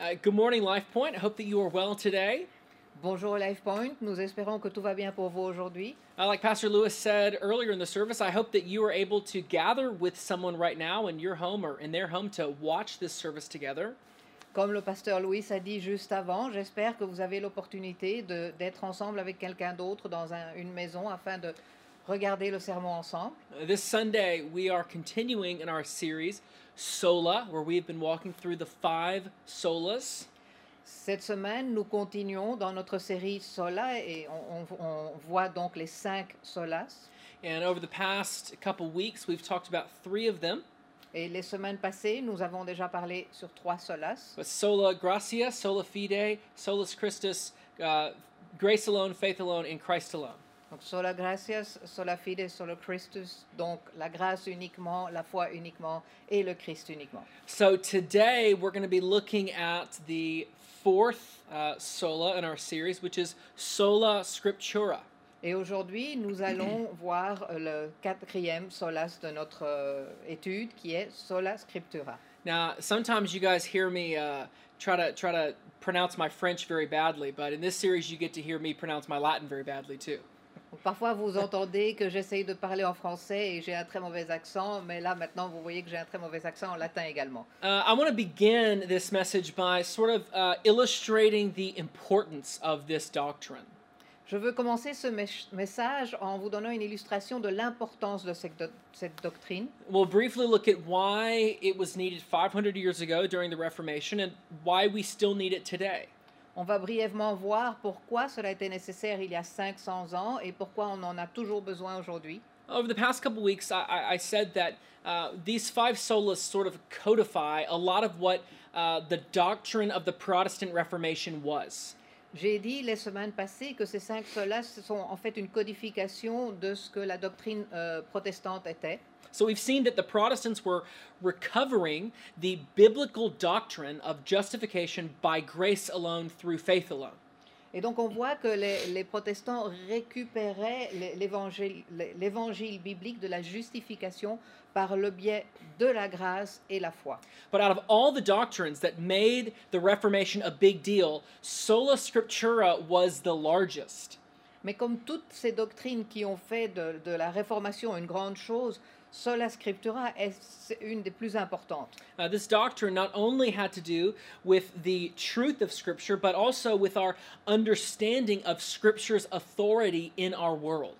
Uh, good morning, Life Point. I hope that you are well today. Bonjour LifePoint, nous espérons que tout va bien pour vous aujourd'hui. Uh, like Pastor Lewis said earlier in the service, I hope that you are able to gather with someone right now in your home or in their home to watch this service together. Comme le pasteur Louis a dit juste avant, j'espère que vous avez l'opportunité de- d'être ensemble avec quelqu'un d'autre dans un- une maison afin de regarder le sermon ensemble. This Sunday, we are continuing in our series, Sola, where we've been walking through the five solas. Cette semaine, nous continuons dans notre série Sola et on, on- on voit donc les cinq solas. And over the past couple weeks, we've talked about three of them. Et les semaines passées, nous avons déjà parlé sur trois solas. But sola gratia, sola fide, solus Christus, uh, grace alone, faith alone, in Christ alone. Donc sola gratias, sola fide, sola Christus. Donc la grâce uniquement, la foi uniquement et le Christ uniquement. So today we're going to be looking at the fourth uh, sola in our series, which is sola scriptura. Et aujourd'hui, nous allons voir euh, le quatrième solas de notre euh, étude qui est sola scriptura. Now, sometimes you guys hear me uh, try to try to pronounce my French very badly, but in this series you get to hear me pronounce my Latin very badly too. Parfois, vous entendez que j'essaye de parler en français et j'ai un très mauvais accent, mais là maintenant, vous voyez que j'ai un très mauvais accent en latin également. Uh, I want to begin this message by sort of uh, illustrating the importance of this doctrine. Je veux commencer ce mes- message en vous donnant une illustration de l'importance de cette, doc- cette doctrine. We'll briefly look at why it was needed 500 years ago during the Reformation and why we still need it today. On va brièvement voir pourquoi cela était nécessaire il y a 500 ans et pourquoi on en a toujours besoin aujourd'hui. Over the past couple weeks, I, said that uh, these five solas sort of codify a lot of what uh, the doctrine of the Protestant Reformation was. J'ai dit les semaines passées que ces cinq solas sont en fait une codification de ce que la doctrine euh, protestante était. So we've seen that the Protestants were recovering the biblical doctrine of justification by grace alone through faith alone. Et donc on voit que les, les protestants récupéraient l'é- l'évangile l'é- l'évangile biblique de la justification par le biais de la grâce et la foi. But out of all the doctrines that made the Reformation a big deal, sola scriptura was the largest. Mais comme toutes ces doctrines qui ont fait de, de la réformation une grande chose, sola scriptura est une des plus importantes. Uh, this doctrine not only had to do with the truth of Scripture, but also with our understanding of Scripture's authority in our world.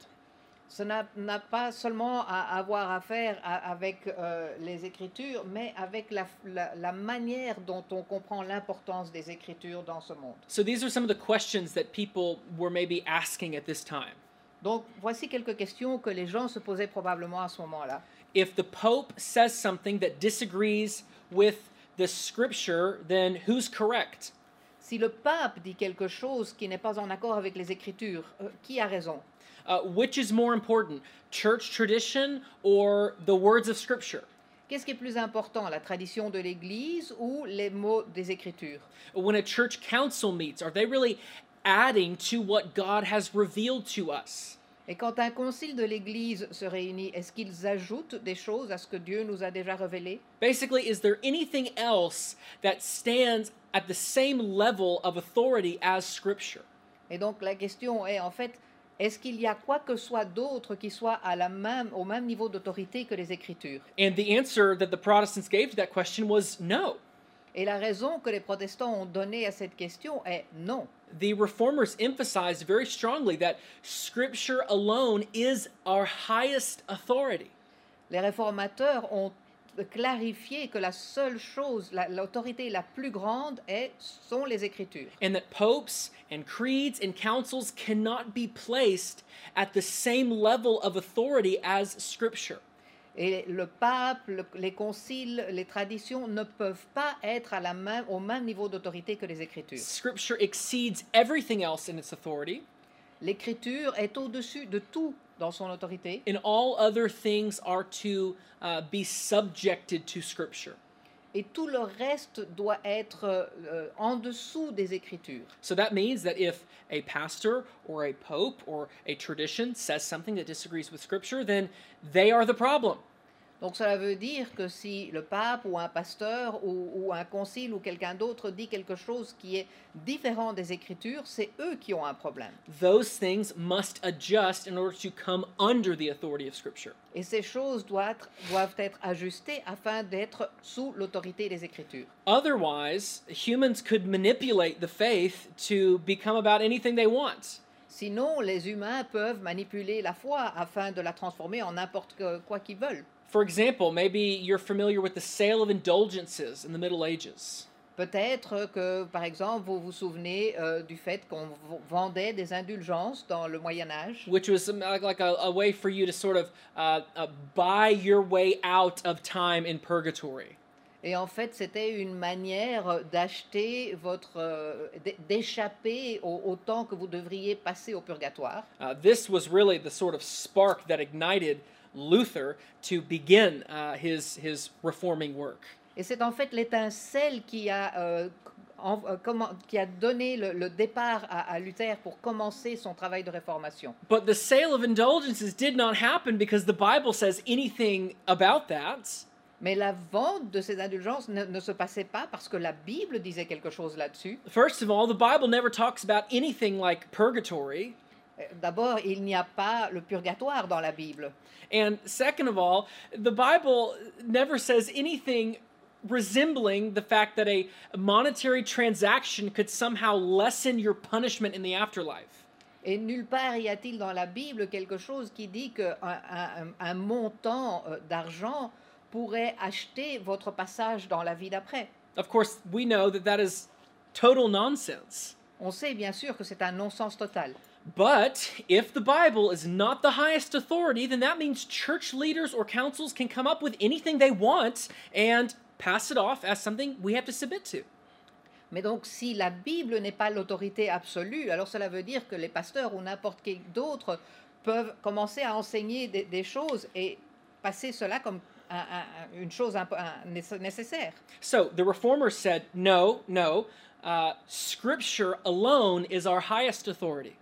Ça n'a pas seulement à avoir à faire à- avec euh, les Écritures, mais avec la, la- la manière dont on comprend l'importance des Écritures dans ce monde. So these are some of the questions that people were maybe asking at this time. Donc, voici quelques questions que les gens se posaient probablement à ce moment-là. If the Pope says something that disagrees with the Scripture, then who's correct? Si le pape dit quelque chose qui n'est pas en accord avec les Écritures, euh, qui a raison? Uh, which is more important, church tradition or the words of Scripture? Qu'est-ce qui est plus important, la tradition de l'Église ou les mots des Écritures? When a church council meets, are they really adding to what God has revealed to us? Et quand un concile de l'Église se réunit, est-ce qu'ils ajoutent des choses à ce que Dieu nous a déjà révélé? Basically, is there anything else that stands at the same level of authority as Scripture? Et donc la question est en fait, est-ce qu'il y a quoi que soit d'autre qui soit à la même, au même niveau d'autorité que les Écritures? And the answer that the Protestants gave to that question was no. Et la raison que les protestants ont donnée à cette question est non. The reformers emphasized very strongly that Scripture alone is our highest authority. Les réformateurs ont clarifié que la seule chose, la- l'autorité la, plus grande est, sont les Écritures. and that popes and creeds and councils cannot be placed at the same level of authority as Scripture. Et le pape, le- les conciles, les traditions ne peuvent pas être à la même, au même niveau d'autorité que les Écritures. Scripture exceeds everything else in its authority, L'Écriture est au-dessus de tout dans son autorité. and all other things are to uh, be subjected to Scripture. Et tout le reste doit être euh, en dessous des Écritures. So that means that if a pastor or a pope or a tradition says something that disagrees with Scripture, then they are the problem. Donc cela veut dire que si le pape ou un pasteur ou, ou un concile ou quelqu'un d'autre dit quelque chose qui est différent des Écritures, c'est eux qui ont un problème. Those things must adjust in order to come under the authority of Scripture. Et ces choses doivent être, doivent être ajustées afin d'être sous l'autorité des Écritures. Otherwise, humans could manipulate the faith to become about anything they want. Sinon, les humains peuvent manipuler la foi afin de la transformer en n'importe quoi qu'ils veulent. For example, maybe you're familiar with the sale of indulgences in the Middle Ages. Peut-être que, par exemple, vous vous souvenez euh, du fait qu'on vendait des indulgences dans le Moyen Âge, which was some- like, like a, a way for you to sort of uh, uh, buy your way out of time in purgatory. et en fait, c'était une manière d'acheter votre, euh, d'échapper au, au temps que vous devriez passer au purgatoire. Uh, this was really the sort of spark that ignited Luther to begin uh, his, his reforming work. Et c'est en fait l'étincelle qui a euh, en- euh, comment- qui a donné le, le départ à, à Luther pour commencer son travail de réformation. But the sale of indulgences did not happen because the Bible says anything about that. Mais la vente de ces indulgences ne, ne se passait pas parce que la Bible disait quelque chose là-dessus. First of all, the Bible never talks about anything like purgatory. Euh, D'abord, il n'y a pas le purgatoire dans la Bible. And second of all, the Bible never says anything resembling the fact that a monetary transaction could somehow lessen your punishment in the afterlife. Et nulle part y a-t-il dans la Bible quelque chose qui dit qu'un un, un montant euh, d'argent pourrait acheter votre passage dans la vie d'après. Of course, we know that that is total nonsense. On sait bien sûr que c'est un non-sens total. But if the Bible is not the highest authority, then that means church leaders or councils can come up with anything they want and pass it off as something we have to submit to. Mais donc, si la Bible n'est pas l'autorité absolue, alors cela veut dire que les pasteurs ou n'importe qui d'autre peuvent commencer à enseigner des, des choses et passer cela comme un- un- une chose un- nécessaire. So the reformers said, no, no, uh, Scripture alone is our highest authority.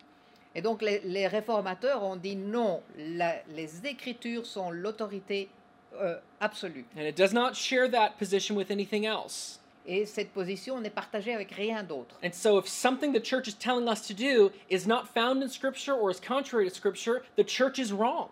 Et donc, les, les réformateurs ont dit non, la- les Écritures sont l'autorité euh, absolue. And it does not share that position with anything else. Et cette position n'est partagée avec rien d'autre. And so if something the church is telling us to do is not found in Scripture or is contrary to Scripture, the church is wrong.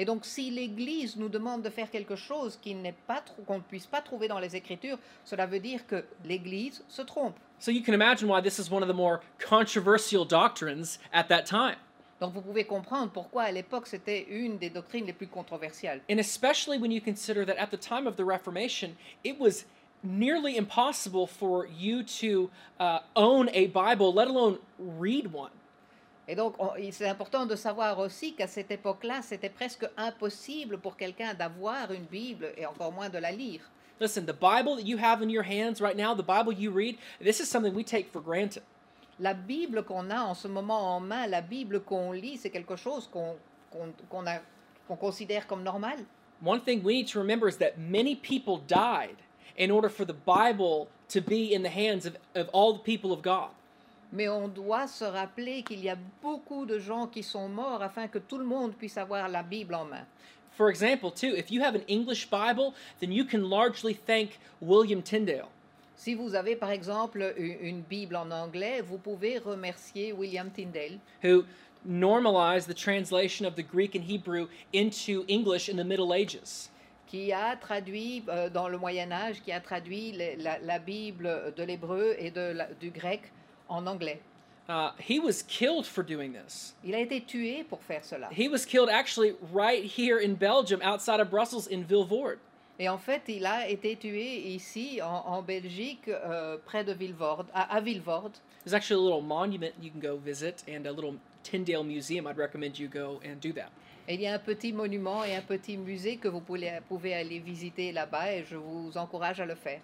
Et donc, si l'Église nous demande de faire quelque chose qui n'est pas trou- qu'on ne puisse pas trouver dans les Écritures, cela veut dire que l'Église se trompe. So you can imagine why this is one of the more controversial doctrines at that time. Donc, vous pouvez comprendre pourquoi à l'époque c'était une des doctrines les plus controversiales. And especially when you consider that at the time of the Reformation, it was nearly impossible for you to uh, own a Bible, let alone read one. Et donc, c'est important de savoir aussi qu'à cette époque-là, c'était presque impossible pour quelqu'un d'avoir une Bible et encore moins de la lire. Listen, the Bible that you have in your hands right now, the Bible you read, this is something we take for granted. La Bible qu'on a en ce moment en main, la Bible qu'on lit, c'est quelque chose qu'on qu'on- qu'on a- qu'on considère comme normal. One thing we need to remember is that many people died in order for the Bible to be in the hands of, of all the people of God. Mais on doit se rappeler qu'il y a beaucoup de gens qui sont morts afin que tout le monde puisse avoir la Bible en main. For example, too, if you have an English Bible, then you can largely thank William Tyndale. Si vous avez par exemple une Bible en anglais, vous pouvez remercier William Tyndale who normalized the translation of the Greek and Hebrew into English in the Middle Ages. qui a traduit euh, dans le Moyen Âge, qui a traduit les- la, la Bible de l'hébreu et de la- du grec en anglais. Uh, he was killed for doing this. Il a été tué pour faire cela. He was killed actually right here in Belgium, outside of Brussels, in Vilvoorde. Et en fait, il a été tué ici en, en Belgique, euh, près de Vilvoorde, à, à Vilvoorde. There's actually a little monument you can go visit and a little Tyndale museum. I'd recommend you go and do that. Et il y a un petit monument et un petit musée que vous pouvez, pouvez aller visiter là-bas et je vous encourage à le faire.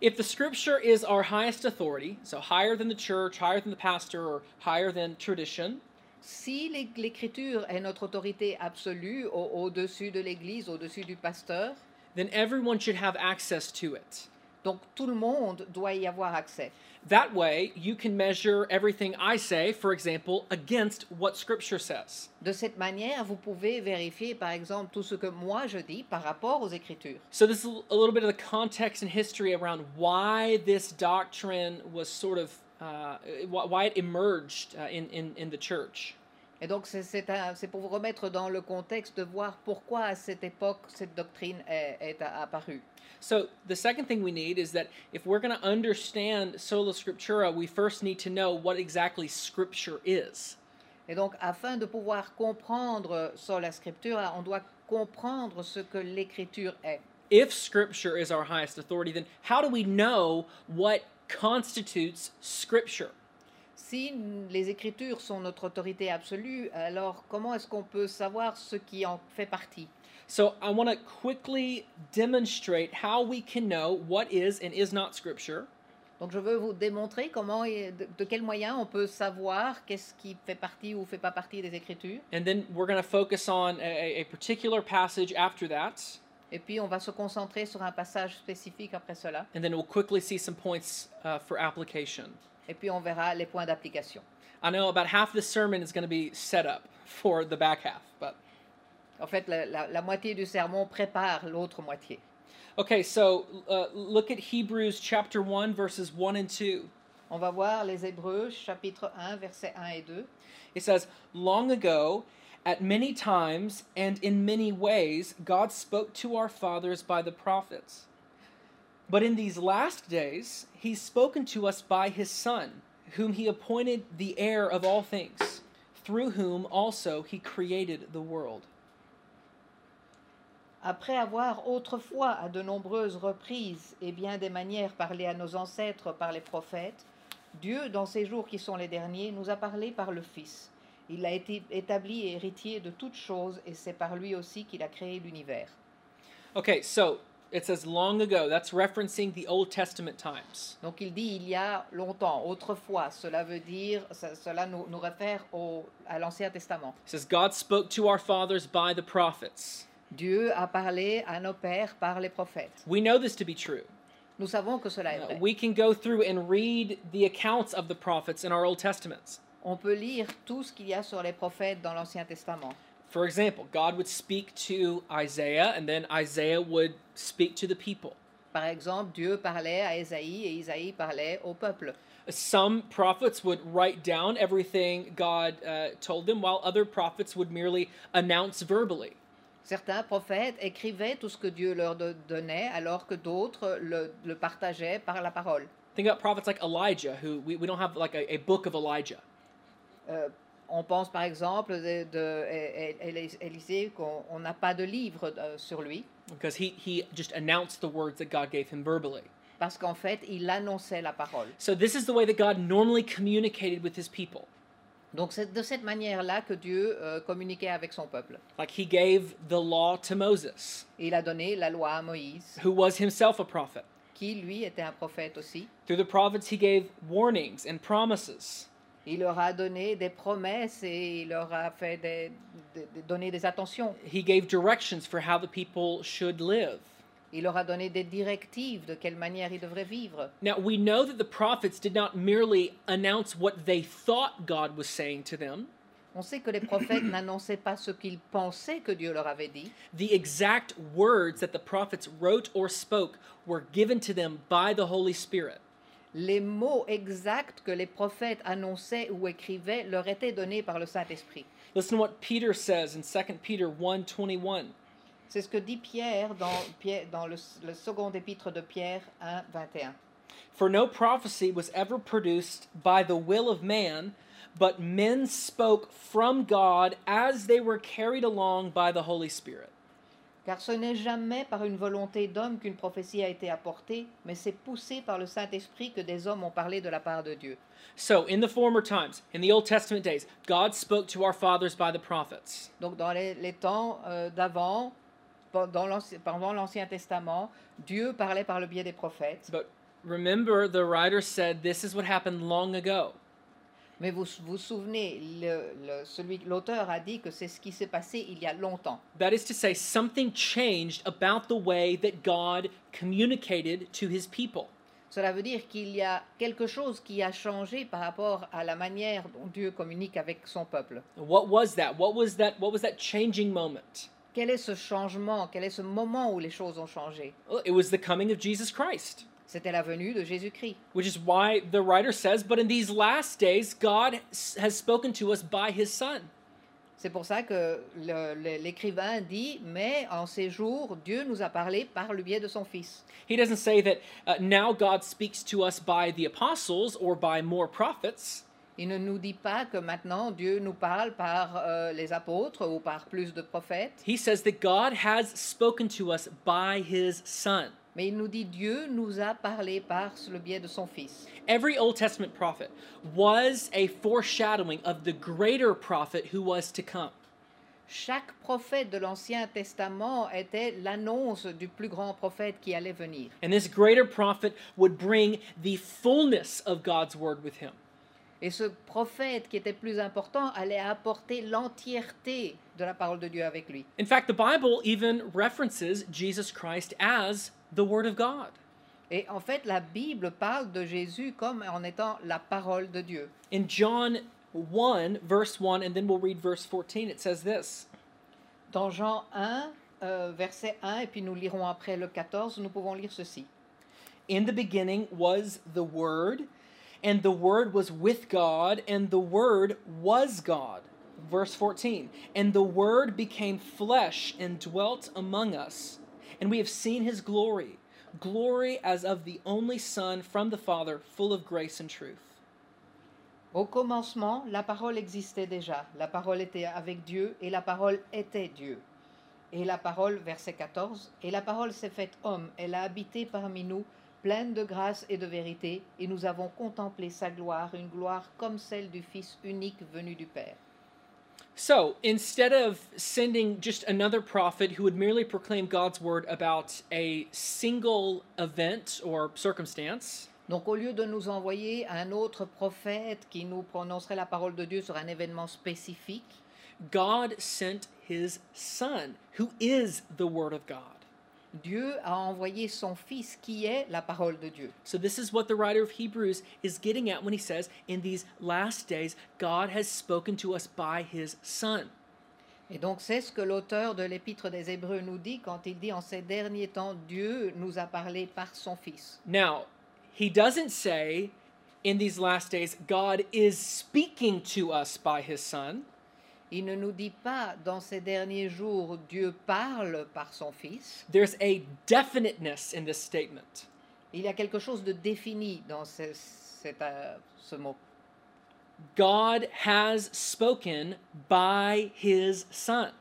If the scripture is our highest authority, so higher than the church, higher than the pastor, or higher than tradition, Si l'Écriture est notre autorité absolue au- au-dessus de l'Église, au-dessus du pasteur, then everyone should have access to it. Donc tout le monde doit y avoir accès. That way, you can measure everything I say, for example, against what Scripture says. De cette manière, vous pouvez vérifier, par exemple, tout ce que moi je dis par rapport aux Écritures. So, this is a little bit of the context and history around why this doctrine was sort of, uh, why it emerged uh, in, in, in the church. Et donc c'est- pour vous remettre dans le contexte de voir pourquoi à cette époque cette doctrine est, apparue. So, the second thing we need is that if we're going to understand Sola Scriptura, we first need to know what exactly Scripture is. Et donc afin de pouvoir comprendre sola scriptura, on doit comprendre ce que l'Écriture est. If Scripture is our highest authority, then how do we know what constitutes Scripture? Si les Écritures sont notre autorité absolue, alors comment est-ce qu'on peut savoir ce qui en fait partie? So I want to quickly demonstrate how we can know what is and is not Scripture, Donc je veux vous démontrer comment et de, de quels moyens on peut savoir qu'est-ce qui fait partie ou fait pas partie des Écritures. and then we're going to focus on a, a particular passage after that, Et puis on va se concentrer sur un passage spécifique après cela. and then we'll quickly see some points uh, for application. Et puis on verra les points d'application. I know about half the sermon is going to be set up for the back half, but En fait, la, la- la moitié du sermon prépare l'autre moitié. okay. So uh, look at Hebrews chapter one, verses one and two. On va voir les Hébreux, chapitre 1, versets 1 et 2. It says, Long ago, at many times and in many ways, God spoke to our fathers by the prophets. But in these last days, He's spoken to us by His Son, whom He appointed the heir of all things, through whom also He created the world. Après avoir autrefois à de nombreuses reprises et bien des manières parlé à nos ancêtres par les prophètes, Dieu, dans ces jours qui sont les derniers, nous a parlé par le Fils. Il a été établi héritier de toutes choses et c'est par lui aussi qu'il a créé l'univers. Okay, so it says long ago. That's referencing the Old Testament times. Donc il dit il y a longtemps, autrefois. Cela veut dire, ça- cela nous, nous réfère au, à l'Ancien Testament. It says, God spoke to our fathers by the prophets. Dieu a parlé à nos pères par les prophètes. We know this to be true. Nous savons que cela est Uh, vrai. we can go through and read the accounts of the prophets in our Old Testaments. On peut lire tout ce qu'il y a sur les prophètes dans l'Ancien Testament. For example, God would speak to Isaiah, and then Isaiah would speak to the people. Par exemple, Dieu parlait à Ésaïe et Isaïe parlait au peuple. Some prophets would write down everything God uh, told them, while other prophets would merely announce verbally. Certains prophètes écrivaient tout ce que Dieu leur donnait, alors que d'autres le, le partageaient par la parole. Think about prophets like Elijah, who we, we don't have like a, a book of Elijah. Euh, on pense par exemple de, de Élisée qu'on on n'a pas de livre euh, sur lui, Because he, he just announced the words that God gave him verbally. parce qu'en fait, il annonçait la parole. So, this is the way that God normally communicated with his people. Donc c'est de cette manière-là que Dieu euh, communiquait avec son peuple. Like he gave the law to Moses, Il a donné la loi à Moïse, who was himself a prophet. qui lui était un prophète aussi. Through the prophets, he gave warnings and promises. Il leur a donné des promesses et il leur a fait des, des- des- donné des attentions. He gave directions for how the people should live. Il leur a donné des directives de quelle manière ils devraient vivre. Now, we know that the prophets did not merely announce what they thought God was saying to them, On sait que les prophètes n'annonçaient pas ce qu'ils pensaient que Dieu leur avait dit. the exact words that the prophets wrote or spoke were given to them by the Holy Spirit. Les mots exacts que les prophètes annonçaient ou écrivaient leur étaient donnés par le Saint-Esprit. Listen to what Peter says in 2 Peter 1:21. C'est ce que dit Pierre dans, dans le, le second épître de Pierre 1, 21. For no prophecy was ever produced by the will of man, but men spoke from God as they were carried along by the Holy Spirit. Car ce n'est jamais par une volonté d'homme qu'une prophétie a été apportée, mais c'est poussé par le Saint-Esprit que des hommes ont parlé de la part de Dieu. So, in the former times, in the Old Testament days, God spoke to our fathers by the prophets. Donc dans les, les temps euh, d'avant, pendant l'Anci- pendant l'Ancien Testament, Dieu parlait par le biais des prophètes. But remember, the writer said this is what happened long ago. Mais vous vous souvenez, le- le- celui, l'auteur a dit que c'est ce qui s'est passé il y a longtemps. That is to say, something changed about the way that God communicated to his people. Cela veut dire qu'il y a quelque chose qui a changé par rapport à la manière dont Dieu communique avec son peuple. What was that? What was that? What was that changing moment? Quel est ce changement? Quel est ce moment où les choses ont changé? Well, it was the coming of Jesus Christ, C'était la venue de Jésus-Christ. which is why the writer says, But in these last days, God has spoken to us by his Son. C'est pour ça que l'écrivain dit, mais en ces jours, Dieu nous a parlé par le biais de son Fils. He doesn't say that uh, now God speaks to us by the apostles or by more prophets. Il ne nous dit pas que maintenant Dieu nous parle par euh, les apôtres ou par plus de prophètes, He says that God has spoken to us by his Son. Mais il nous dit Dieu nous a parlé par le biais de son Fils. Every Old Testament prophet was a foreshadowing of the greater prophet who was to come. Chaque prophète de l'Ancien Testament était l'annonce du plus grand prophète qui allait venir. And this greater prophet would bring the fullness of God's word with him. Et ce prophète qui était plus important allait apporter l'entièreté de la parole de Dieu avec lui. In fact, the Bible even references Jesus Christ as the Word of God. Et en fait, la Bible parle de Jésus comme en étant la parole de Dieu. In John 1, verse 1, and then we'll read verse 14, it says this Dans Jean 1, euh, verset 1, et puis nous lirons après le 14, nous pouvons lire ceci. In the beginning was the Word, and the Word was with God, and the Word was God. Verse 14, and the Word became flesh and dwelt among us, and we have seen his glory, glory as of the only Son from the Father, full of grace and truth. Au commencement, la parole existait déjà. La parole était avec Dieu et la parole était Dieu. Et la parole, verset 14, et la parole s'est faite homme, elle a habité parmi nous, pleine de grâce et de vérité, et nous avons contemplé sa gloire, une gloire comme celle du Fils unique venu du Père. So instead of sending just another prophet who would merely proclaim God's word about a single event or circumstance, Donc au lieu de nous envoyer un autre prophète qui nous prononcerait la parole de Dieu sur un événement spécifique, God sent his son, who is the word of God. Dieu a envoyé son Fils qui est la parole de Dieu. So this is what the writer of Hebrews is getting at when he says, in these last days, God has spoken to us by his son. Et donc c'est ce que l'auteur de l'épître des Hébreux nous dit quand il dit en ces derniers temps, Dieu nous a parlé par son Fils. Now, he doesn't say, in these last days, God is speaking to us by his son. Il ne nous dit pas dans ces derniers jours, Dieu parle par son Fils. There's a definiteness in this statement. Il y a quelque chose de défini dans ce, cet, euh, ce mot. God has spoken by his son.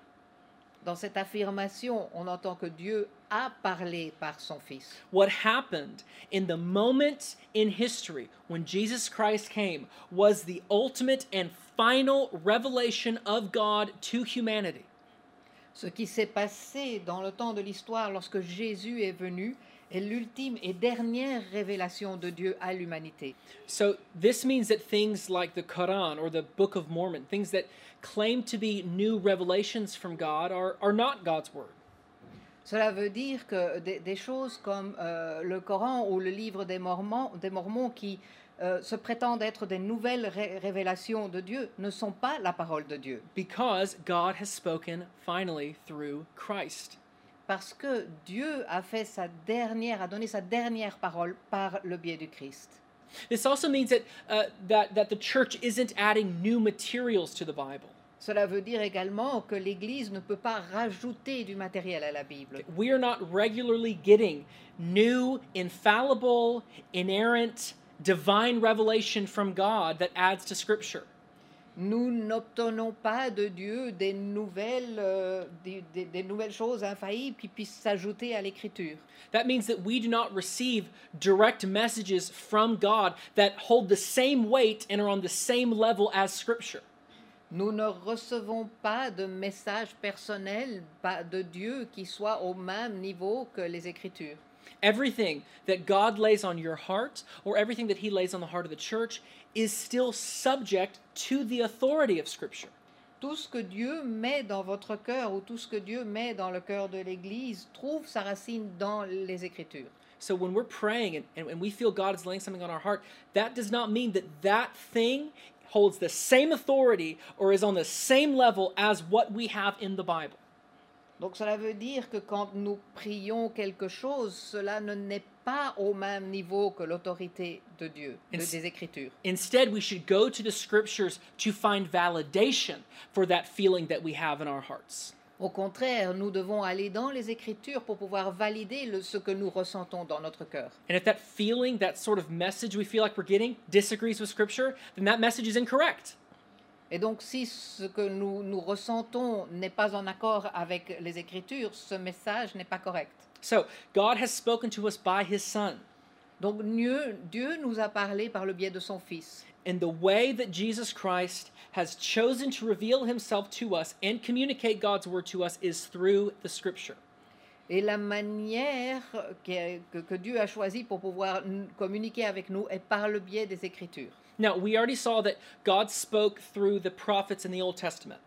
Dans cette affirmation, on entend que Dieu a parlé par son Fils. What happened in the moment in history when Jesus Christ came was the ultimate and final revelation of God to humanity. Ce qui s'est passé dans le temps de l'histoire lorsque Jésus est venu est l'ultime et dernière révélation de Dieu à l'humanité. So, this means that things like the Quran or the Book of Mormon, things that claim to be new revelations from God, are, are not God's Word. Cela veut dire que des, des choses comme euh, le Coran ou le livre des Mormons, des Mormons qui euh, se prétendent être des nouvelles ré- révélations de Dieu ne sont pas la parole de Dieu. Because God has spoken finally through Christ. Parce que Dieu a fait sa dernière, a donné sa dernière parole par le biais du Christ. This also means that, uh, that, that the church isn't adding new materials to the Bible. Cela veut dire également que l'Église ne peut pas rajouter du matériel à la Bible. We are not regularly getting new, infallible, inerrant, divine revelation from God that adds to Scripture. Nous n'obtenons pas de Dieu des nouvelles, euh, des, des- des nouvelles choses infaillibles qui puissent s'ajouter à l'Écriture. That means that we do not receive direct messages from God that hold the same weight and are on the same level as Scripture. Nous ne recevons pas de message personnel de Dieu qui soit au même niveau que les Écritures. Everything that God lays on your heart or everything that He lays on the heart of the church is still subject to the authority of Scripture. Tout ce que Dieu met dans votre cœur ou tout ce que Dieu met dans le cœur de l'Église trouve sa racine dans les Écritures. So when we're praying and, and we feel God is laying something on our heart, that does not mean that that thing holds the same authority or is on the same level as what we have in the Bible. Donc cela veut dire que quand nous prions quelque chose, cela ne n'est pas au même niveau que l'autorité de Dieu, de- des Écritures. Instead, we should go to the scriptures to find validation for that feeling that we have in our hearts. Au contraire, nous devons aller dans les Écritures pour pouvoir valider le- ce que nous ressentons dans notre cœur. And if that feeling, that sort of message we feel like we're getting, disagrees with scripture, then that message is incorrect. Et donc si ce que nous, nous ressentons n'est pas en accord avec les Écritures, ce message n'est pas correct. So, God has spoken to us by his Son. Donc Dieu, Dieu nous a parlé par le biais de son Fils. And the way that Jesus Christ has chosen to reveal himself to us and communicate God's word to us is through the scripture. Et la manière que, que- que Dieu a choisie pour pouvoir communiquer avec nous est par le biais des Écritures. Now, we already saw that God spoke through the prophets in the Old Testament.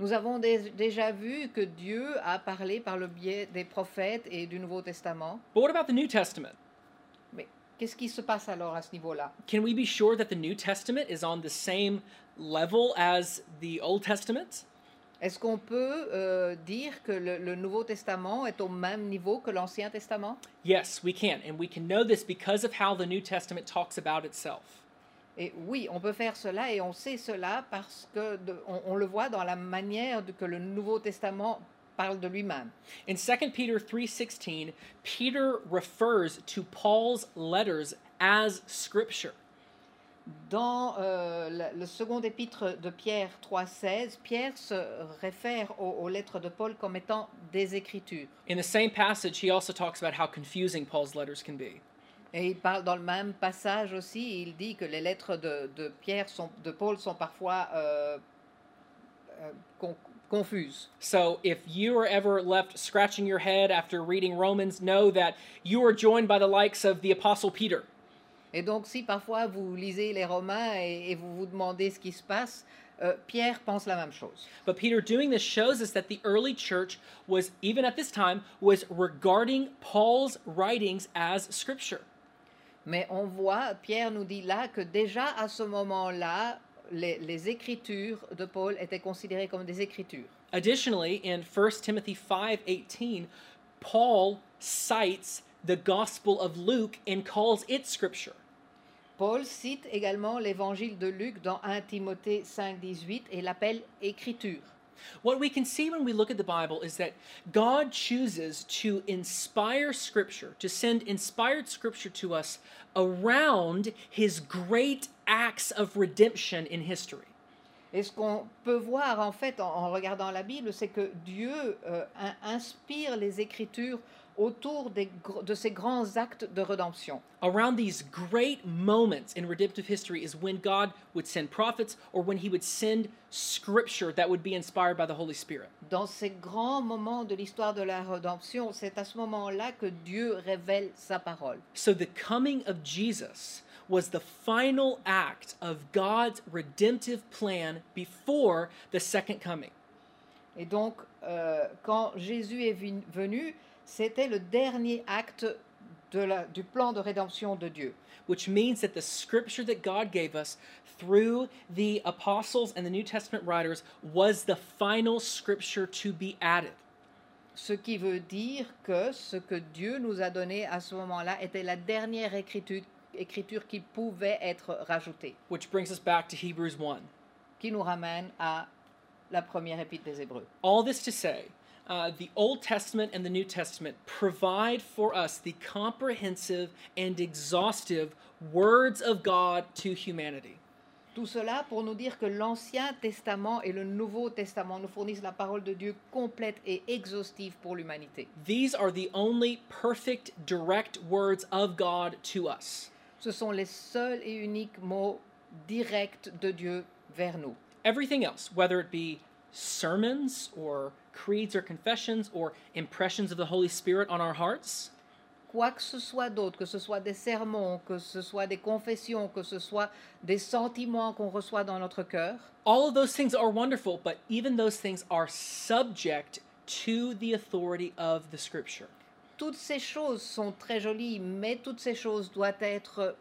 Nous avons déjà vu que Dieu a parlé par le biais des prophètes et du Nouveau Testament. But what about the New Testament? Qu'est-ce qui se passe alors à ce niveau-là? Can we be sure that the New Testament is on the same level as the Old Testament? Est-ce qu'on peut euh, dire que le, le Nouveau Testament est au même niveau que l'Ancien Testament? Yes, we can. And we can know this because of how the New Testament talks about itself. Et oui, on peut faire cela et on sait cela parce que de- on, on le voit dans la manière de- que le Nouveau Testament parle de lui-même. In 2 Peter 3:16, Peter refers to Paul's letters as scripture. Dans euh, la- le second épître de Pierre 3,16, Pierre se réfère aux, aux lettres de Paul comme étant des Écritures. In the same passage, he also talks about how confusing Paul's letters can be. Et il parle dans le même passage aussi, il dit que les lettres de, de Pierre, sont, de Paul sont parfois euh, euh, con- confuses. So, if you are ever left scratching your head after reading Romans, know that you are joined by the likes of the Apostle Peter. Et donc si parfois vous lisez les Romains et, et vous vous demandez ce qui se passe, euh, Pierre pense la même chose. But Peter doing this shows us that the early church was, even at this time, was regarding Paul's writings as scripture. Mais on voit, Pierre nous dit là que déjà à ce moment-là, les, les écritures de Paul étaient considérées comme des écritures. Additionally, in 1 Timothy 5:18, Paul cites the Gospel of Luke and calls it scripture. Paul cite également l'évangile de Luc dans 1 Timothée 5, 18 et l'appelle écriture. What we can see when we look at the Bible is that God chooses to inspire Scripture, to send inspired Scripture to us around His great acts of redemption in history. Et ce qu'on peut voir en fait en, en regardant la Bible, c'est que Dieu euh, in- inspire les écritures autour des de ces grands actes de rédemption. Around these great moments in redemptive history is when God would send prophets or when He would send Scripture that would be inspired by the Holy Spirit. Dans ces grands moments de l'histoire de la rédemption, c'est à ce moment-là que Dieu révèle sa parole. So the coming of Jesus was the final act of God's redemptive plan before the second coming. Et donc, euh, quand Jésus est venu, c'était le dernier acte de la- du plan de rédemption de Dieu. which means that the scripture that God gave us through the apostles and the New Testament writers was the final scripture to be added. Ce qui veut dire que ce que Dieu nous a donné à ce moment-là était la dernière écriture, écriture qui pouvait être rajoutée, Which brings us back to Hebrews 1. qui nous ramène à la première épître des Hébreux. All this to say, uh, the Old Testament and the New Testament provide for us the comprehensive and exhaustive words of God to humanity. Tout cela pour nous dire que l'Ancien Testament et le Nouveau Testament nous fournissent la parole de Dieu complète et exhaustive pour l'humanité. These are the only perfect, direct words of God to us. Ce sont les seuls et uniques mots directs de Dieu vers nous. everything else, whether it be sermons or creeds or confessions or impressions of the Holy Spirit on our hearts, quoi que ce soit d'autre, que ce soit des sermons, que ce soit des confessions, que ce soit des sentiments qu'on reçoit dans notre cœur, all of those things are wonderful, but even those things are subject to the authority of the scripture. Toutes ces choses sont très jolies, mais toutes ces choses doivent être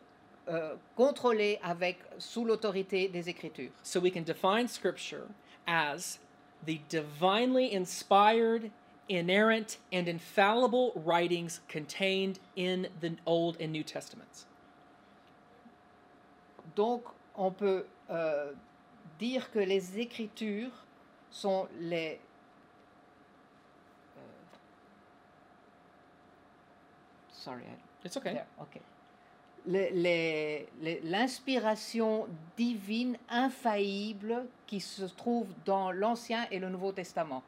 euh, contrôlées avec, sous l'autorité des Écritures. So we can define scripture as the divinely inspired, inerrant, and infallible writings contained in the Old and New Testaments. Donc, on peut euh, dire que les Écritures sont les... sorry, It's okay. There, ok. Les- les- les- L'inspiration divine infaillible qui se trouve dans l'Ancien et le Nouveau Testament.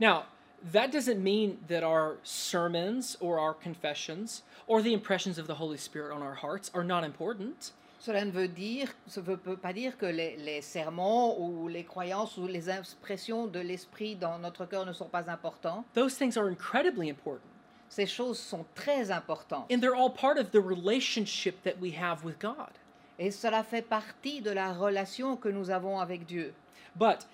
Now, that doesn't mean that our sermons or our confessions or the impressions of the Holy Spirit on our hearts are not important. Cela ne veut dire, ça ne peut pas dire que les, les sermons ou les croyances ou les expressions de l'esprit dans notre cœur ne sont pas importants. Those things are incredibly important. Ces choses sont très importantes. And they're all part of the relationship that we have with God. Et cela fait partie de la relation que nous avons avec Dieu. But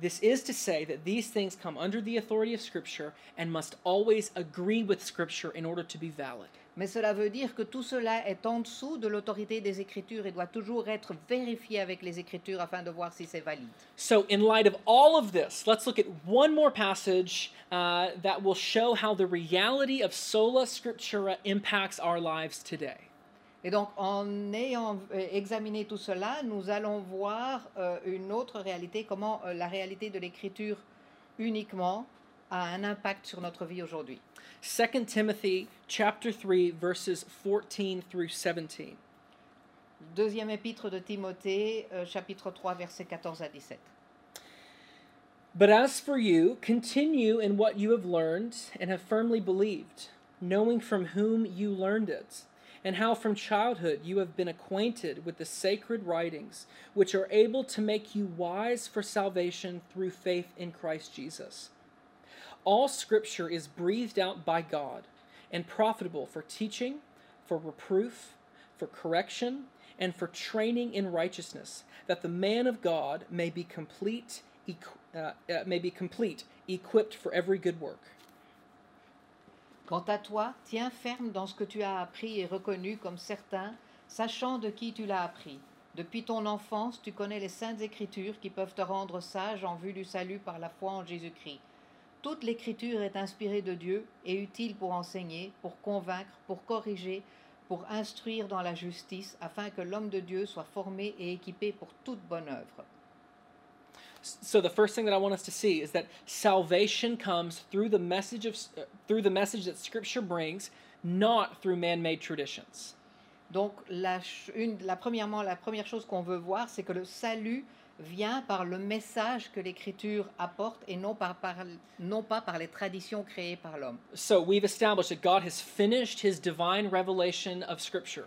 this is to say that these things come under the authority of Scripture and must always agree with Scripture in order to be valid. Mais cela veut dire que tout cela est en dessous de l'autorité des Écritures et doit toujours être vérifié avec les Écritures afin de voir si c'est valide. So, in light of all of this, let's look at one more passage uh, that will show how the reality of sola scriptura impacts our lives today. Et donc, en ayant euh, examiné tout cela, nous allons voir euh, une autre réalité, comment euh, la réalité de l'écriture uniquement a un impact sur notre vie aujourd'hui. 2 Timothy chapter 3 verses 14 through 17. Deuxième épître de Timothée, euh, chapitre 3, versets 14 à 17. But as for you, continue in what you have learned and have firmly believed, knowing from whom you learned it, and how from childhood you have been acquainted with the sacred writings, which are able to make you wise for salvation through faith in Christ Jesus. All scripture is breathed out by God and profitable for teaching, for reproof, for correction, and for training in righteousness, that the man of God may be complete, uh, uh, may be complete, equipped for every good work. Quant à toi, tiens ferme dans ce que tu as appris et reconnu comme certain, sachant de qui tu l'as appris. Depuis ton enfance, tu connais les saintes écritures qui peuvent te rendre sage en vue du salut par la foi en Jésus-Christ. Toute l'écriture est inspirée de Dieu et utile pour enseigner, pour convaincre, pour corriger, pour instruire dans la justice, afin que l'homme de Dieu soit formé et équipé pour toute bonne œuvre. So the first thing that I want us to see is that salvation comes through the message of uh, through the message that Scripture brings, not through man-made traditions. Donc, la, ch- une, la, premièrement, la première chose qu'on veut voir, c'est que le salut vient par le message que l'Écriture apporte et non, par, par- non pas par les traditions créées par l'homme. So we've established that God has finished His divine revelation of Scripture.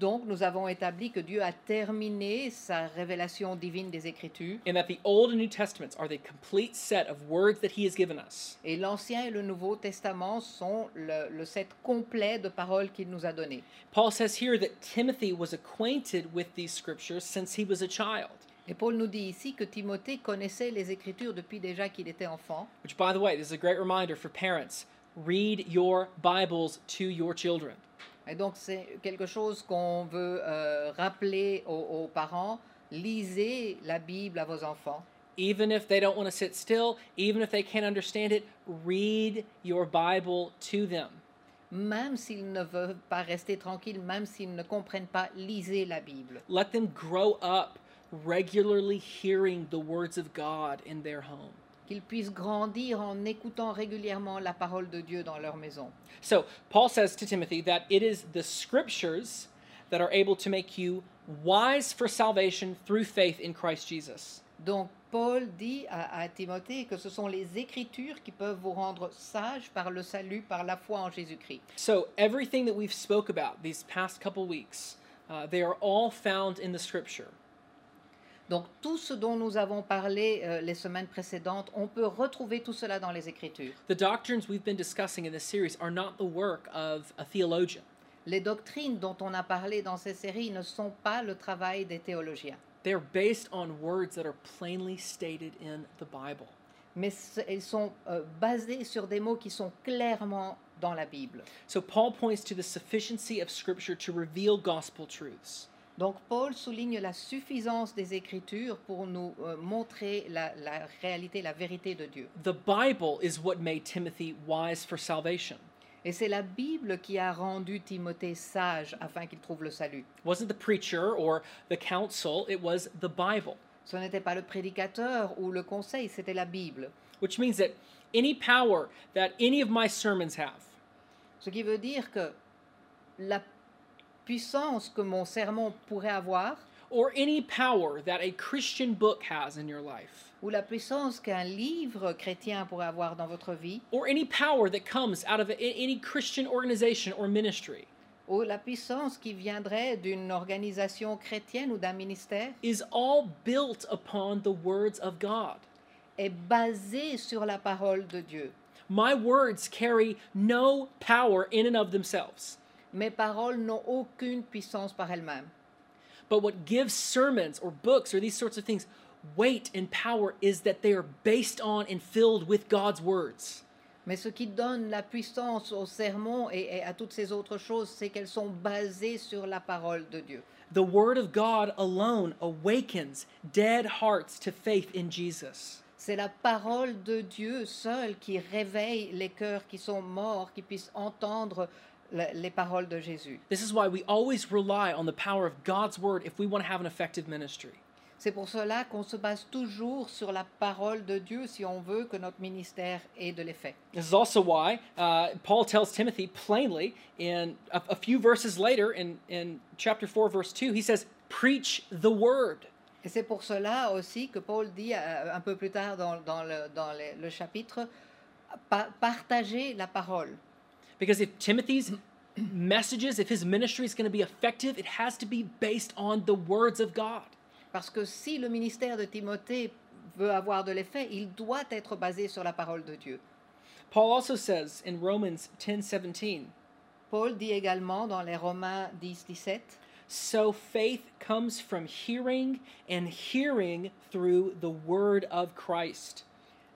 Donc, nous avons établi que Dieu a terminé sa révélation divine des Écritures and that the Old and New Testaments are the complete set of words that He has given us. et l'Ancien et le Nouveau Testament sont le, le set complet de paroles qu'il nous a données. Paul says here that Timothy was acquainted with these scriptures since he was a child, Et Paul nous dit ici que Timothée connaissait les Écritures depuis déjà qu'il était enfant. which, by the way, this is a great reminder for parents. Read your Bibles to your children. Et donc, c'est quelque chose qu'on veut euh, rappeler aux, aux parents. Lisez la Bible à vos enfants. Even if they don't want to sit still, even if they can't understand it, read your Bible to them. Même s'ils ne veulent pas rester tranquilles, même s'ils ne comprennent pas, lisez la Bible. Let them grow up regularly hearing the words of God in their home. Qu'ils puissent grandir en écoutant régulièrement la parole de Dieu dans leur maison. So, Paul says to Timothy that it is the scriptures that are able to make you wise for salvation through faith in Christ Jesus. Donc, Paul dit à, à Timothée que ce sont les Écritures qui peuvent vous rendre sage par le salut, par la foi en Jésus-Christ. So, everything that we've spoke about these past couple weeks, uh, they are all found in the scripture. Donc tout ce dont nous avons parlé euh, les semaines précédentes, on peut retrouver tout cela dans les Écritures. The doctrines we've been discussing in this series are not the work of a theologian. Les doctrines dont on a parlé dans ces séries ne sont pas le travail des théologiens, based on words that are plainly stated in the Bible. mais elles sont euh, basées sur des mots qui sont clairement dans la Bible. So Paul points to the sufficiency of Scripture to reveal gospel truths. Donc Paul souligne la suffisance des Écritures pour nous euh, montrer la, la réalité, la vérité de Dieu. The Bible is what made Timothy wise for salvation. Et c'est la Bible qui a rendu Timothée sage afin qu'il trouve le salut. Wasn't the preacher or the council, it was the Bible, Ce n'était pas le prédicateur ou le conseil, c'était la Bible. which means that any power that any of my sermons have, Ce qui veut dire que la puissance que mon sermon pourrait avoir, or any power that a Christian book has in your life, ou la puissance qu'un livre chrétien pourrait avoir dans votre vie, or any power that comes out of a- any Christian organization or ministry, ou la puissance qui viendrait d'une organisation chrétienne ou d'un ministère, is all built upon the words of God. est basée sur la parole de Dieu. My words carry no power in and of themselves. Mes paroles n'ont aucune puissance par elles-mêmes. But what gives sermons or books or these sorts of things weight and power is that they are based on and filled with God's words. Mais ce qui donne la puissance au sermon et, et à toutes ces autres choses, c'est qu'elles sont basées sur la parole de Dieu. The Word of God alone awakens dead hearts to faith in Jesus. C'est la parole de Dieu seule qui réveille les cœurs qui sont morts, qui puissent entendre les paroles de Jésus. This is why we always rely on the power of God's Word if we want to have an effective ministry. C'est pour cela qu'on se base toujours sur la parole de Dieu si on veut que notre ministère ait de l'effet. This is also why uh, Paul tells Timothy plainly in a, a few verses later in, in chapter 4, verse 2, he says, Preach the Word. Et c'est pour cela aussi que Paul dit euh, un peu plus tard dans, dans le, dans les- le chapitre, pa- la parole. Because if Timothy's messages, if his ministry is going to be effective, it has to be based on the words of God. Parce que si le ministère de Timothée veut avoir de l'effet, il doit être basé sur la parole de Dieu. Paul also says in Romans 10 17, Paul dit également dans les Romains 10, 17, So faith comes from hearing, and hearing through the word of Christ.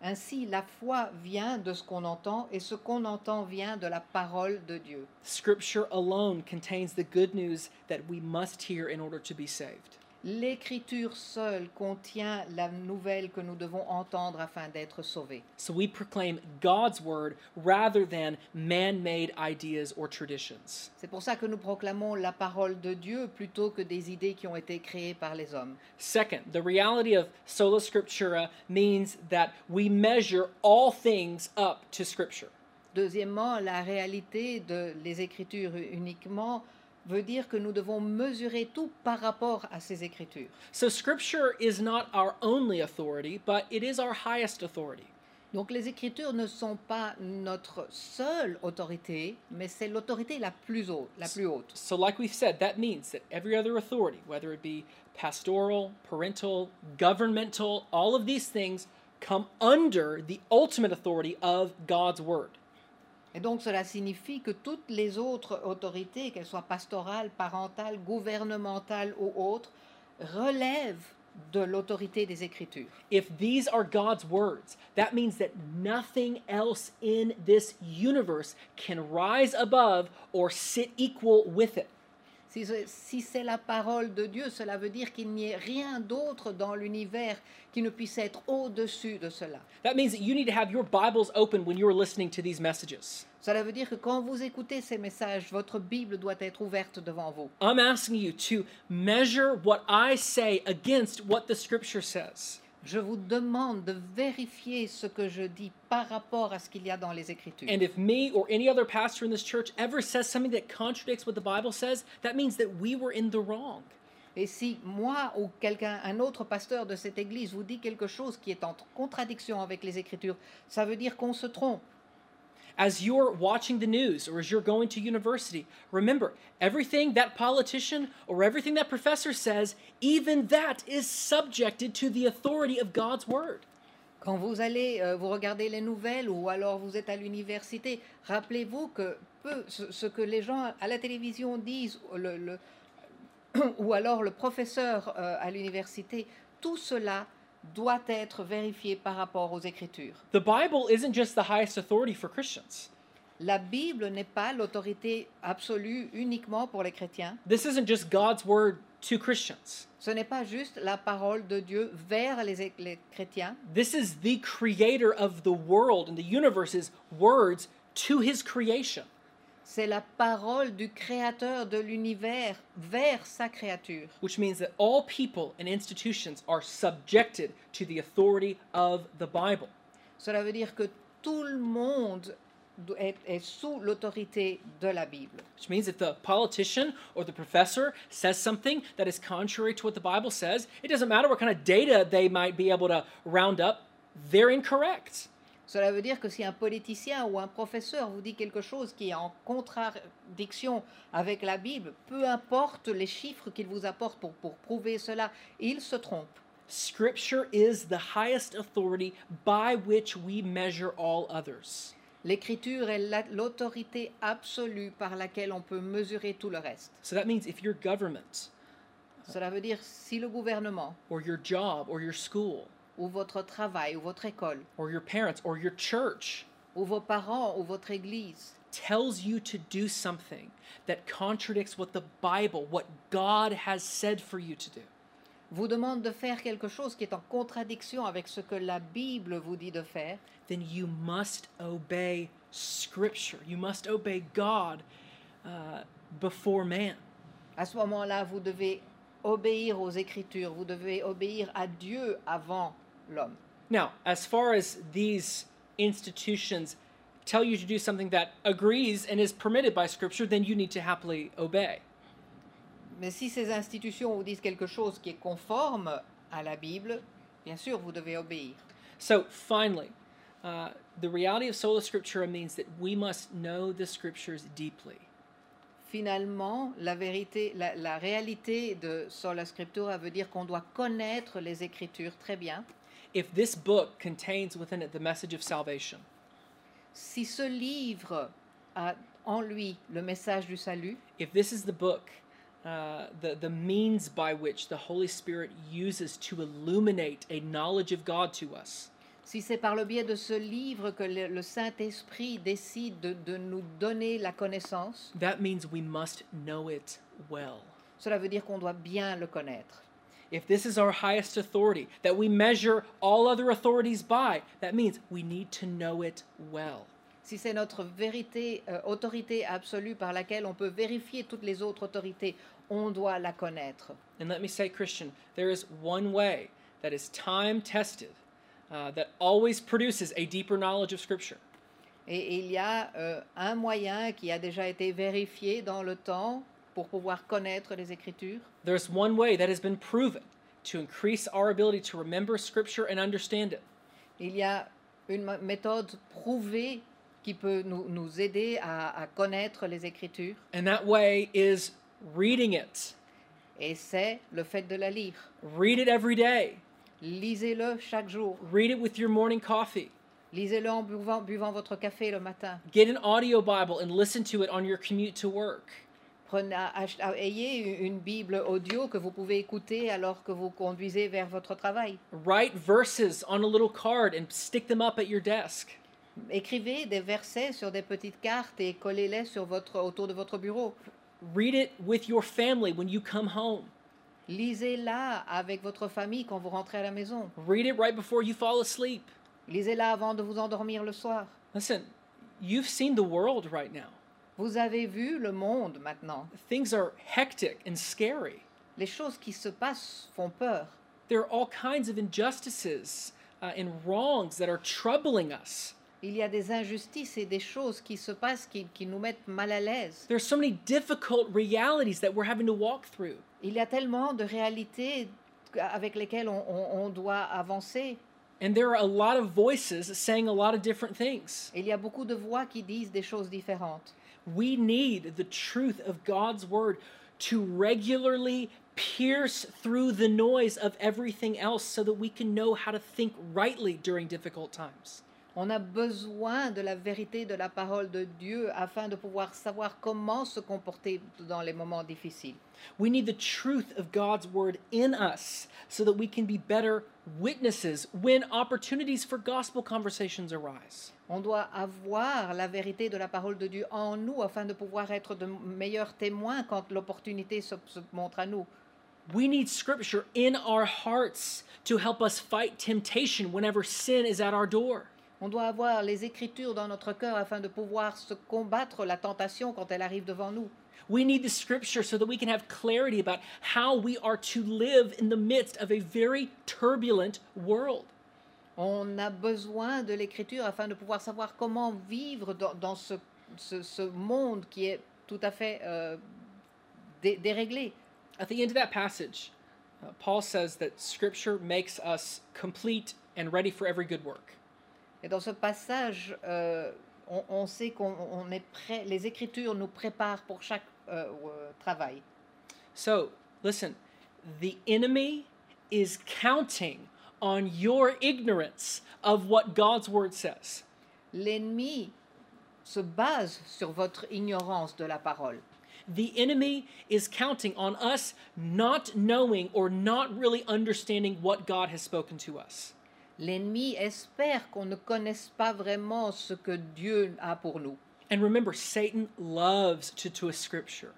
Ainsi la foi vient de ce qu'on entend et ce qu'on entend vient de la parole de Dieu. Scripture alone contains the good news that we must hear in order to be saved. L'écriture seule contient la nouvelle que nous devons entendre afin d'être sauvés. So we proclaim God's word rather than man made ideas or traditions. C'est pour ça que nous proclamons la parole de Dieu plutôt que des idées qui ont été créées par les hommes. Second, the reality of sola scriptura means that we measure all things up to Scripture. Deuxièmement, la réalité de les Écritures uniquement veut dire que nous devons mesurer tout par rapport à ces Écritures. So Scripture is not our only authority, but it is our highest authority. Donc les Écritures ne sont pas notre seule autorité, mais c'est l'autorité la plus haute, la plus haute. So, like we've said, that means that every other authority, whether it be pastoral, parental, governmental, all of these things come under the ultimate authority of God's Word. Et donc cela signifie que toutes les autres autorités, qu'elles soient pastorales, parentales, gouvernementales ou autres, relèvent de l'autorité des Écritures. If these are God's words, that means that nothing else in this universe can rise above or sit equal with it. Si, ce- si c'est la parole de Dieu, cela veut dire qu'il n'y ait rien d'autre dans l'univers qui ne puisse être au-dessus de cela. That means that you need to have your Bibles open when you're listening to these messages. Cela veut dire que quand vous écoutez ces messages, votre Bible doit être ouverte devant vous. I'm asking you to measure what I say against what the scripture says. Je vous demande de vérifier ce que je dis par rapport à ce qu'il y a dans les Écritures. And if me or any other pastor in this church ever says something that contradicts what the Bible says, that means that we were in the wrong. Et si moi ou quelqu'un, un autre pasteur de cette église vous dit quelque chose qui est en contradiction avec les Écritures, ça veut dire qu'on se trompe. As you're watching the news or as you're going to university, remember everything that politician or everything that professor says, even that is subjected to the authority of God's word. Quand vous allez, euh, vous regardez les nouvelles ou alors vous êtes à l'université, rappelez-vous que peu, ce, ce que les gens à la télévision disent, le- le- ou alors le professeur euh, à l'université, tout cela doit être vérifié par rapport aux Écritures. The Bible isn't just the highest authority for Christians. La Bible n'est pas l'autorité absolue uniquement pour les chrétiens. This isn't just God's word to Christians. Ce n'est pas juste la parole de Dieu vers les, les chrétiens. This is the creator of the world and the universe's words to his creation. C'est la parole du Créateur de l'univers vers sa créature. which means that all people and institutions are subjected to the authority of the Bible. Cela veut dire que tout le monde est, est sous l'autorité de la Bible. Which means if the politician or the professor says something that is contrary to what the Bible says, it doesn't matter what kind of data they might be able to round up, they're incorrect. Cela veut dire que si un politicien ou un professeur vous dit quelque chose qui est en contradiction avec la Bible, peu importe les chiffres qu'il vous apporte pour, pour prouver cela, il se trompe. Scripture is the highest authority by which we measure all others. L'écriture est la- l'autorité absolue par laquelle on peut mesurer tout le reste. So that means if your government Cela veut dire si le gouvernement or your job or your school ou votre travail ou votre école or your parents or your church ou vos parents ou votre église tells you to do something that contradicts what the Bible, what God has said for you to do, vous demande de faire quelque chose qui est en contradiction avec ce que la Bible vous dit de faire, then you must obey Scripture. You must obey God uh, before man. à ce moment-là, vous devez obéir aux Écritures, vous devez obéir à Dieu avant l'homme. Now, as far as these institutions tell you to do something that agrees and is permitted by Scripture, then you need to happily obey. Mais si ces institutions vous disent quelque chose qui est conforme à la Bible, bien sûr, vous devez obéir. So, finally, uh, the reality of sola scriptura means that we must know the Scriptures deeply. Finalement, la vérité, la, la réalité de sola scriptura veut dire qu'on doit connaître les Écritures très bien. If this book contains within it the message of salvation, Si ce livre a en lui le message du salut, if this is the book, uh, the, the means by which the Holy Spirit uses to illuminate a knowledge of God to us, si c'est par le biais de ce livre que le, le Saint-Esprit décide de, de nous donner la connaissance, that means we must know it well. cela veut dire qu'on doit bien le connaître. If this is our highest authority that we measure all other authorities by, that means we need to know it well. Si c'est notre vérité, euh, autorité absolue par laquelle on peut vérifier toutes les autres autorités, on doit la connaître. And let me say, Christian, there is one way that is time tested, uh, that always produces a deeper knowledge of Scripture. Et il y a euh, un moyen qui a déjà été vérifié dans le temps pour pouvoir connaître les Écritures. There's one way that has been proven to increase our ability to remember Scripture and understand it. Il y a une méthode prouvée qui peut nous, nous aider à, à connaître les Écritures, And that way is reading it. et c'est le fait de la lire. Read it every day. Lisez-le chaque jour. Read it with your morning coffee. Lisez-le en buvant, buvant votre café le matin. Get an audio Bible and listen to it on your commute to work. Ayez une Bible audio que vous pouvez écouter alors que vous conduisez vers votre travail. Write verses on a little card and stick them up at your desk. Écrivez des versets sur des petites cartes et collez-les sur votre, autour de votre bureau. Read it with your family when you come home. Lisez-la avec votre famille quand vous rentrez à la maison. Read it right before you fall asleep. Lisez-la avant de vous endormir le soir. Listen, you've seen the world right now. Vous avez vu le monde maintenant. Things are hectic and scary. Les choses qui se passent font peur. There are all kinds of injustices uh, and wrongs that are troubling us. Il y a des injustices et des choses qui se passent qui, qui nous mettent mal à l'aise. There's so many difficult realities that we're having to walk through. Il y a tellement de réalités avec lesquelles on, on- on doit avancer. And there are a lot of voices saying a lot of different things. Il y a beaucoup de voix qui disent des choses différentes. We need the truth of God's word to regularly pierce through the noise of everything else so that we can know how to think rightly during difficult times. On a besoin de la vérité de la parole de Dieu afin de pouvoir savoir comment se comporter dans les moments difficiles. We need the truth of God's word in us so that we can be better witnesses when opportunities for gospel conversations arise. On doit avoir la vérité de la parole de Dieu en nous afin de pouvoir être de meilleurs témoins quand l'opportunité se, se montre à nous. We need scripture in our hearts to help us fight temptation whenever sin is at our door. On doit avoir les Écritures dans notre cœur afin de pouvoir se combattre la tentation quand elle arrive devant nous. We need the scripture so that we can have clarity about how we are to live in the midst of a very turbulent world. On a besoin de l'Écriture afin de pouvoir savoir comment vivre dans, dans ce, ce- ce monde qui est tout à fait euh, dé- déréglé. At the end of that passage, uh, Paul says that scripture makes us complete and ready for every good work. Et dans ce passage, euh, on, on sait qu'on on est prêt, les Écritures nous préparent pour chaque euh, euh, travail. So, listen, the enemy is counting on your ignorance of what God's word says. L'ennemi se base sur votre ignorance de la parole. The enemy is counting on us not knowing or not really understanding what God has spoken to us. L'ennemi espère qu'on ne connaisse pas vraiment ce que Dieu a pour nous. And remember, Satan loves to twist scripture.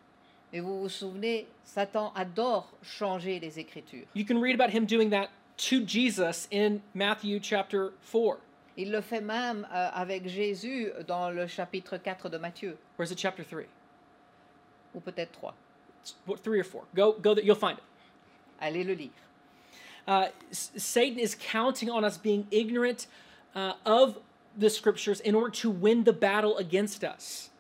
Et vous vous souvenez, Satan adore changer les Écritures. You can read about him doing that to Jesus in Matthew chapter 4. Il le fait même euh, avec Jésus dans le chapitre 4 de Matthieu, Or is it chapter 3? ou peut-être 3. It's what, 3 or 4. Go, go there, you'll find it. Allez le lire. Uh, Satan is counting on us being ignorant uh, of the scriptures in order to win the battle against us.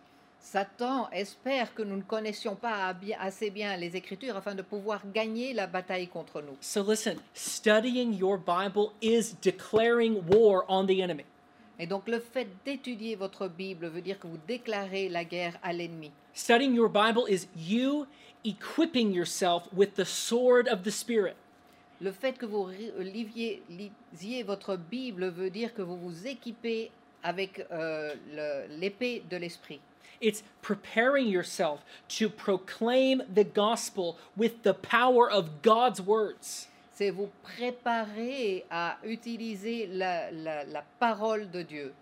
Satan espère que nous ne connaissions pas assez bien les Écritures afin de pouvoir gagner la bataille contre nous. So listen, studying your Bible is declaring war on the enemy. Et donc le fait d'étudier votre Bible veut dire que vous déclarez la guerre à l'ennemi. Studying your Bible is you equipping yourself with the sword of the Spirit. Le fait que vous ri- liviez- lisiez votre Bible veut dire que vous vous équipez avec euh, le- l'épée de l'esprit. It's preparing yourself to proclaim the gospel with the power of God's words. C'est vous préparer à utiliser la, la- la parole de Dieu.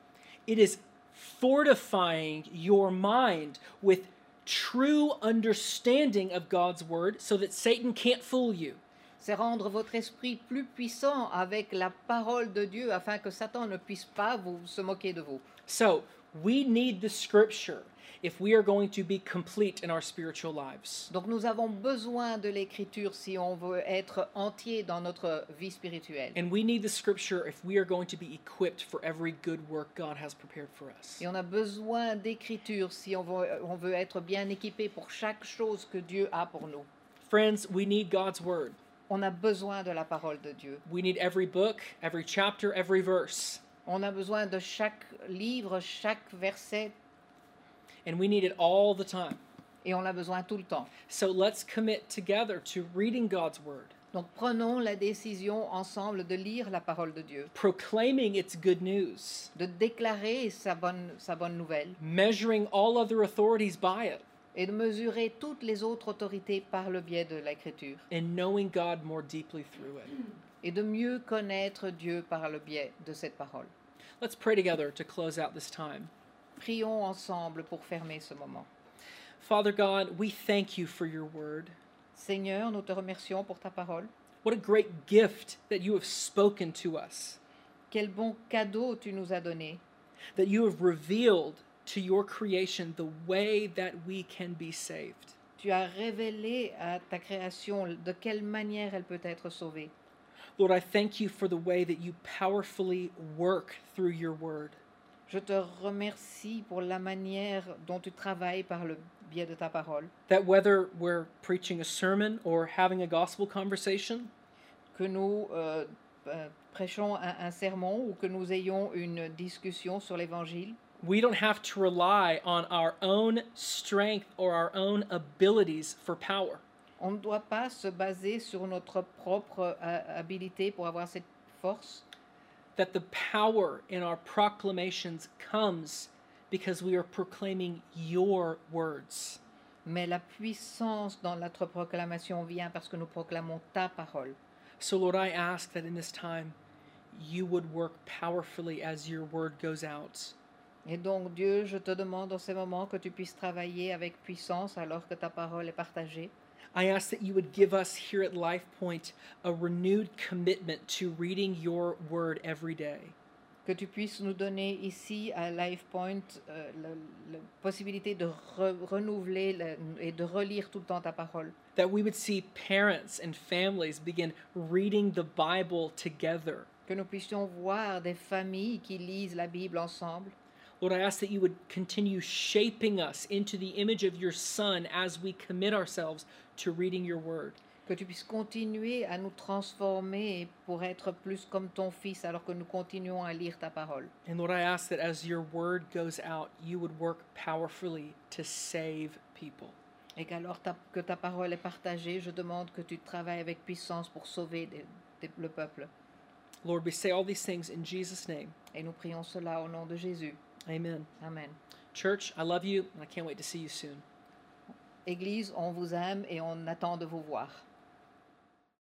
It is fortifying your mind with true understanding of God's word so that Satan can't fool you. C'est rendre votre esprit plus puissant avec la parole de Dieu afin que Satan ne puisse pas vous se moquer de vous. So, we need the scripture if we are going to be complete in our spiritual lives. Donc nous avons besoin de l'écriture si on veut être entier dans notre vie spirituelle. And we need the scripture if we are going to be equipped for every good work God has prepared for us. Et on a besoin d'écriture si on veut, on veut être bien équipé pour chaque chose que Dieu a pour nous. Friends, we need God's word. On a besoin de la parole de Dieu. We need every book, every chapter, every verse. On a besoin de chaque livre, chaque verset, And we need it all the time. et on a besoin tout le temps. So let's commit together to reading God's word, Donc prenons la décision ensemble de lire la parole de Dieu, proclaiming its good news, de déclarer sa bonne, sa bonne nouvelle measuring all other authorities by it, et de mesurer toutes les autres autorités par le biais de l'écriture and knowing God more deeply through it. et de mieux connaître Dieu par le biais de cette parole. Let's pray together to close out this time. Prions ensemble pour fermer ce moment. Father God, we thank you for your word. Seigneur, nous te remercions pour ta parole. What a great gift that you have spoken to us, Quel bon cadeau tu nous as donné, that you have revealed to your creation the way that we can be saved. Tu as révélé à ta création de quelle manière elle peut être sauvée. Lord, I thank you for the way that you powerfully work through your word. Je te remercie pour la manière dont tu travailles par le biais de ta parole. That whether we're preaching a sermon or having a gospel conversation, Que nous euh, euh, prêchons un, un sermon ou que nous ayons une discussion sur l'évangile, we don't have to rely on our own strength or our own abilities for power. on ne doit pas se baser sur notre propre euh, habilité pour avoir cette force, That the power in our proclamations comes because we are proclaiming your words. mais la puissance dans notre proclamation vient parce que nous proclamons ta parole. So, Lord, I ask that in this time you would work powerfully as your word goes out. Et donc Dieu, je te demande en ces moments que tu puisses travailler avec puissance alors que ta parole est partagée. I ask that you would give us here at Life Point a renewed commitment to reading your word every day. Que tu puisses nous donner ici à Life Point euh, la, la possibilité de re- renouveler la- et de relire tout le temps ta parole. That we would see parents and families begin reading the Bible together. Que nous puissions voir des familles qui lisent la Bible ensemble. Lord, I ask that you would continue shaping us into the image of your Son as we commit ourselves to reading your word. Que tu puisses continuer à nous transformer pour être plus comme ton Fils alors que nous continuons à lire ta parole. And Lord, I ask that as your word goes out, you would work powerfully to save people. Et qu'alors ta- que ta parole est partagée, je demande que tu travailles avec puissance pour sauver des- des- le peuple. Lord, we say all these things in Jesus' name. Et nous prions cela au nom de Jésus. Amen. Amen. Church, I love you, and I can't wait to see you soon. Église, on vous aime et on attend de vous voir.